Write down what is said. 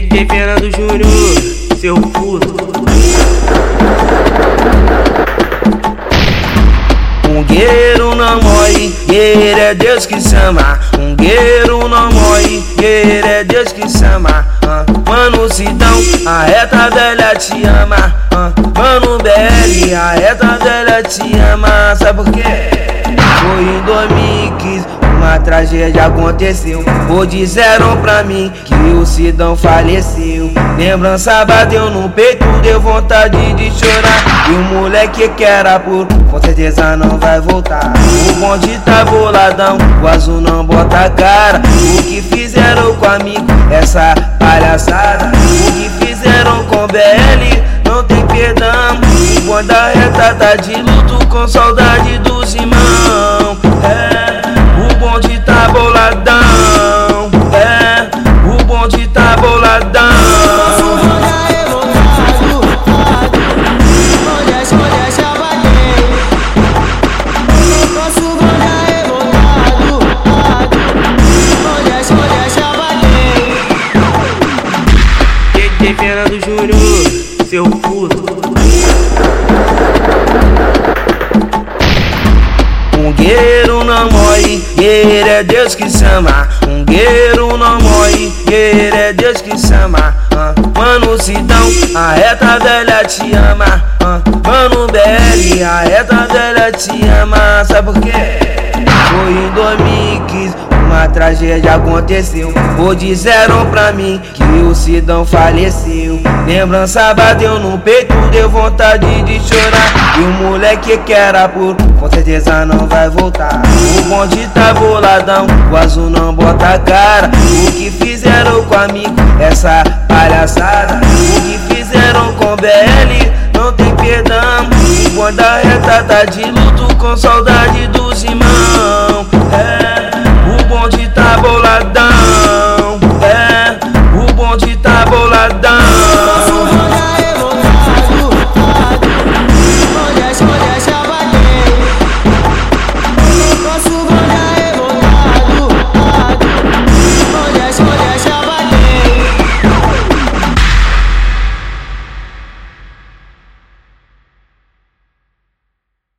DJ Fernando Júnior, seu puto. Um guerreiro não morre, guerreiro é Deus que chama. Um guerreiro não morre, guerreiro é Deus que chama. Uh, mano Sidão, a reta velha te ama. Uh, mano BL, a reta velha te ama. Sabe por quê? Foi em 2015 uma tragédia aconteceu. Ou disseram pra mim que o Sidão faleceu. Lembrança bateu no peito, deu vontade de chorar. E o moleque que era puro, com certeza não vai voltar. O bonde tá boladão, o azul não bota a cara. O que fizeram com amigo, essa palhaçada. O que fizeram com BL, não tem perdão. O bonde da reta tá de luto com saudade dos Puto. Um guerreiro não morre, guerreiro é Deus que chama. Um guerreiro não morre, guerreiro é Deus que chama. Uh, mano Sidão, a reta velha te ama. Uh, mano BL, a reta velha te ama. Sabe por quê? Foi em 2015 uma tragédia aconteceu. Ou disseram pra mim que o Sidão faleceu. Lembrança bateu no peito, deu vontade de chorar. E o moleque que era puro, com certeza não vai voltar. O bonde tá boladão, o azul não bota a cara. O que fizeram com amigo, essa palhaçada. O que fizeram com BL, não tem perdão. O bonde da reta tá de luto com saudade do Boladão